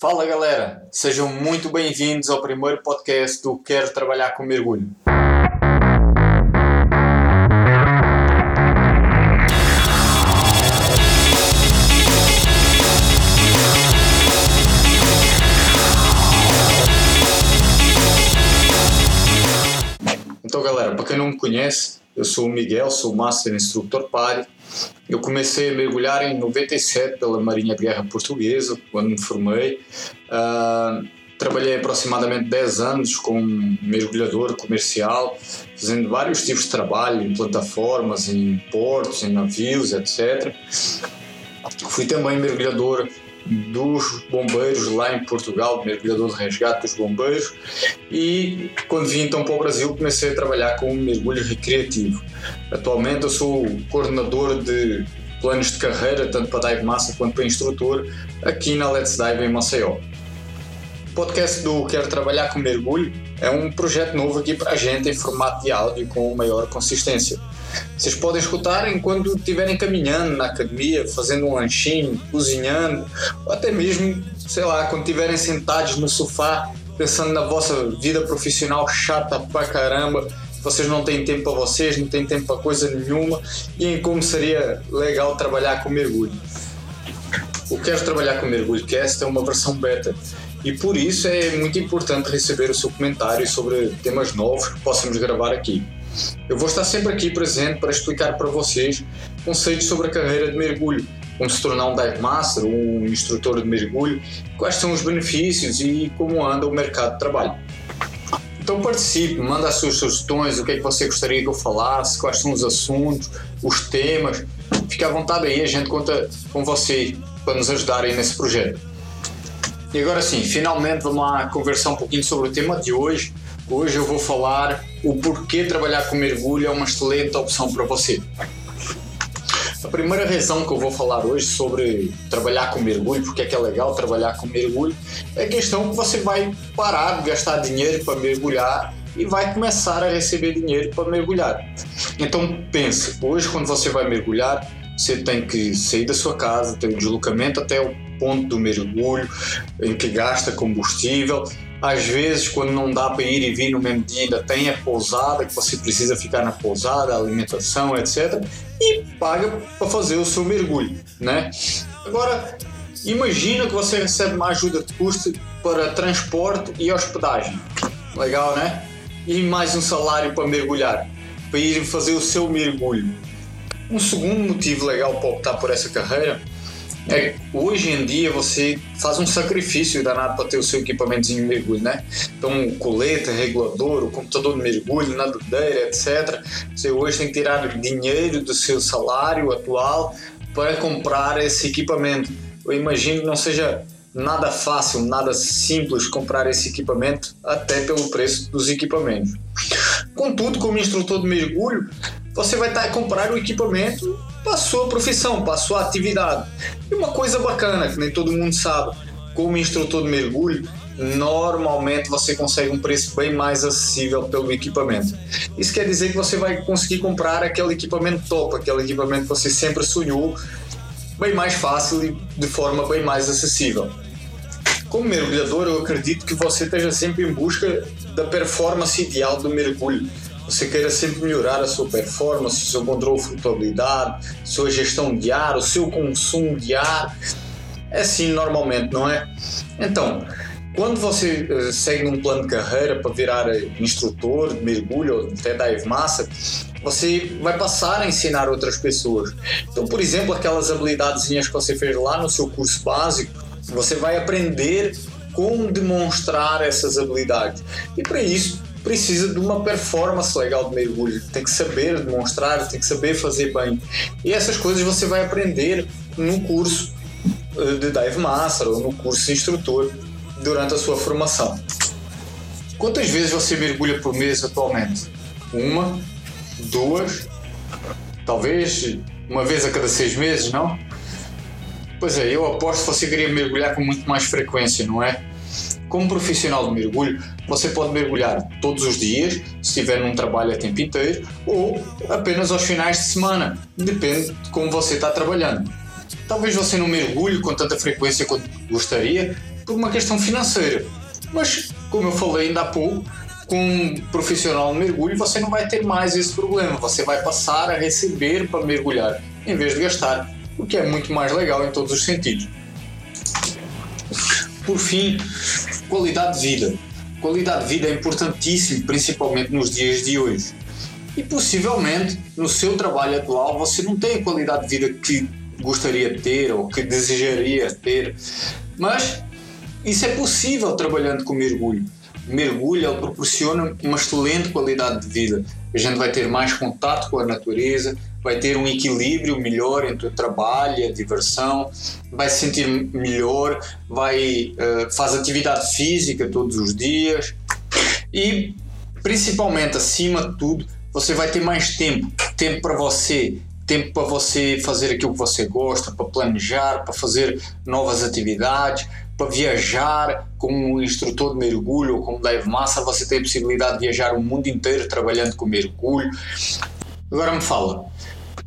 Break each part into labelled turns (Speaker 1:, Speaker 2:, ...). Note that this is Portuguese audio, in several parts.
Speaker 1: Fala galera, sejam muito bem-vindos ao primeiro podcast do Quero Trabalhar com Mergulho. Então galera, para quem não me conhece, eu sou o Miguel, sou Master Instructor PARI eu comecei a mergulhar em 97 pela Marinha de Guerra Portuguesa, quando me formei. Uh, trabalhei aproximadamente 10 anos como mergulhador comercial, fazendo vários tipos de trabalho em plataformas, em portos, em navios, etc. Fui também mergulhador dos bombeiros lá em Portugal, mergulhador de resgate dos bombeiros, e quando vim então para o Brasil comecei a trabalhar com mergulho recreativo. Atualmente eu sou coordenador de planos de carreira, tanto para dive massa quanto para instrutor, aqui na Let's Dive em Maceió. O podcast do Quero Trabalhar com Mergulho é um projeto novo aqui para a gente em formato de áudio com maior consistência. Vocês podem escutar enquanto estiverem caminhando na academia, fazendo um lanchinho, cozinhando, ou até mesmo, sei lá, quando estiverem sentados no sofá, pensando na vossa vida profissional chata pra caramba, vocês não têm tempo para vocês, não têm tempo para coisa nenhuma, e em como seria legal trabalhar com mergulho. O Quero Trabalhar com Mergulho Cast é uma versão beta e por isso é muito importante receber o seu comentário sobre temas novos que possamos gravar aqui. Eu vou estar sempre aqui presente para explicar para vocês conceitos sobre a carreira de mergulho, como se tornar um dive master, um instrutor de mergulho, quais são os benefícios e como anda o mercado de trabalho. Então participe, manda as suas sugestões, o que é que você gostaria que eu falasse, quais são os assuntos, os temas. Fique à vontade aí, a gente conta com você para nos ajudarem nesse projeto. E agora sim, finalmente vamos lá conversar um pouquinho sobre o tema de hoje, Hoje eu vou falar o porquê trabalhar com mergulho é uma excelente opção para você. A primeira razão que eu vou falar hoje sobre trabalhar com mergulho, porque é que é legal trabalhar com mergulho, é a questão que você vai parar de gastar dinheiro para mergulhar e vai começar a receber dinheiro para mergulhar. Então pense, hoje quando você vai mergulhar, você tem que sair da sua casa, ter o um deslocamento até o ponto do mergulho, em que gasta combustível, às vezes, quando não dá para ir e vir no mesmo dia, ainda tem a pousada, que você precisa ficar na pousada, alimentação, etc. E paga para fazer o seu mergulho, né? Agora, imagina que você recebe uma ajuda de custo para transporte e hospedagem. Legal, né? E mais um salário para mergulhar, para ir fazer o seu mergulho. Um segundo motivo legal para optar por essa carreira é, hoje em dia você faz um sacrifício danado para ter o seu equipamentozinho de mergulho, né? Então, o colete, regulador, o computador de mergulho, nadadeira, etc. Você hoje tem que tirar dinheiro do seu salário atual para comprar esse equipamento. Eu imagino que não seja nada fácil, nada simples comprar esse equipamento, até pelo preço dos equipamentos. Contudo, como instrutor de mergulho, você vai estar a comprar o equipamento para a profissão, para a atividade. E uma coisa bacana, que nem todo mundo sabe, como instrutor de mergulho, normalmente você consegue um preço bem mais acessível pelo equipamento. Isso quer dizer que você vai conseguir comprar aquele equipamento top, aquele equipamento que você sempre sonhou, bem mais fácil e de forma bem mais acessível. Como mergulhador, eu acredito que você esteja sempre em busca da performance ideal do mergulho você queira sempre melhorar a sua performance, o seu controle de flutuabilidade, sua gestão de ar, o seu consumo de ar. É assim normalmente, não é? Então, quando você uh, segue um plano de carreira para virar eh, instrutor de mergulho ou até dive master, você vai passar a ensinar outras pessoas. Então, por exemplo, aquelas habilidades que você fez lá no seu curso básico, você vai aprender como demonstrar essas habilidades. E para isso, precisa de uma performance legal de mergulho, tem que saber demonstrar, tem que saber fazer bem. E essas coisas você vai aprender no curso eh, de Dive Master ou no curso de instrutor durante a sua formação. Quantas vezes você mergulha por mês atualmente? Uma, duas, talvez uma vez a cada seis meses, não? Pois é, eu aposto que você queria mergulhar com muito mais frequência, não é? Como profissional de mergulho, você pode mergulhar todos os dias, se estiver num trabalho a tempo inteiro, ou apenas aos finais de semana, depende de como você está trabalhando. Talvez você não mergulhe com tanta frequência quanto gostaria, por uma questão financeira. Mas, como eu falei ainda há pouco, com um profissional no mergulho você não vai ter mais esse problema. Você vai passar a receber para mergulhar em vez de gastar, o que é muito mais legal em todos os sentidos. Por fim, qualidade de vida. Qualidade de vida é importantíssimo, principalmente nos dias de hoje. E possivelmente no seu trabalho atual você não tem a qualidade de vida que gostaria de ter ou que desejaria ter, mas isso é possível trabalhando com mergulho. O mergulho ele proporciona uma excelente qualidade de vida. A gente vai ter mais contato com a natureza, vai ter um equilíbrio melhor entre o trabalho e a diversão, vai se sentir melhor, vai uh, faz atividade física todos os dias e principalmente acima de tudo você vai ter mais tempo, tempo para você, tempo para você fazer aquilo que você gosta, para planejar, para fazer novas atividades, para viajar como instrutor de mergulho ou como dive master, você tem a possibilidade de viajar o mundo inteiro trabalhando com mergulho. Agora me fala,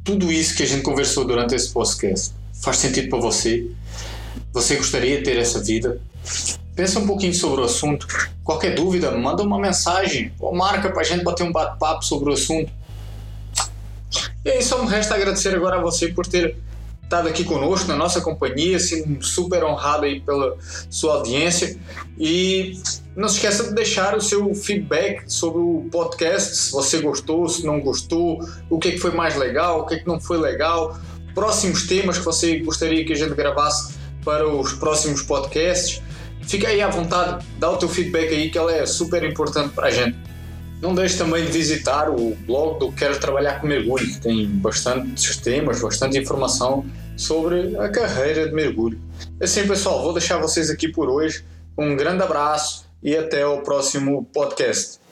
Speaker 1: tudo isso que a gente conversou durante esse podcast faz sentido para você? Você gostaria de ter essa vida? Pensa um pouquinho sobre o assunto. Qualquer dúvida, manda uma mensagem ou marca para a gente bater um bate-papo sobre o assunto. E aí só me resta agradecer agora a você por ter estado aqui conosco na nossa companhia, assim, super honrado aí pela sua audiência e não se esqueça de deixar o seu feedback sobre o podcast, se você gostou, se não gostou, o que, é que foi mais legal, o que, é que não foi legal, próximos temas que você gostaria que a gente gravasse para os próximos podcasts. Fica aí à vontade, dá o teu feedback aí que ela é super importante para a gente. Não deixe também de visitar o blog do Quero Trabalhar com Mergulho, que tem bastante temas, bastante informação sobre a carreira de mergulho. Assim, pessoal, vou deixar vocês aqui por hoje. Um grande abraço e até o próximo podcast.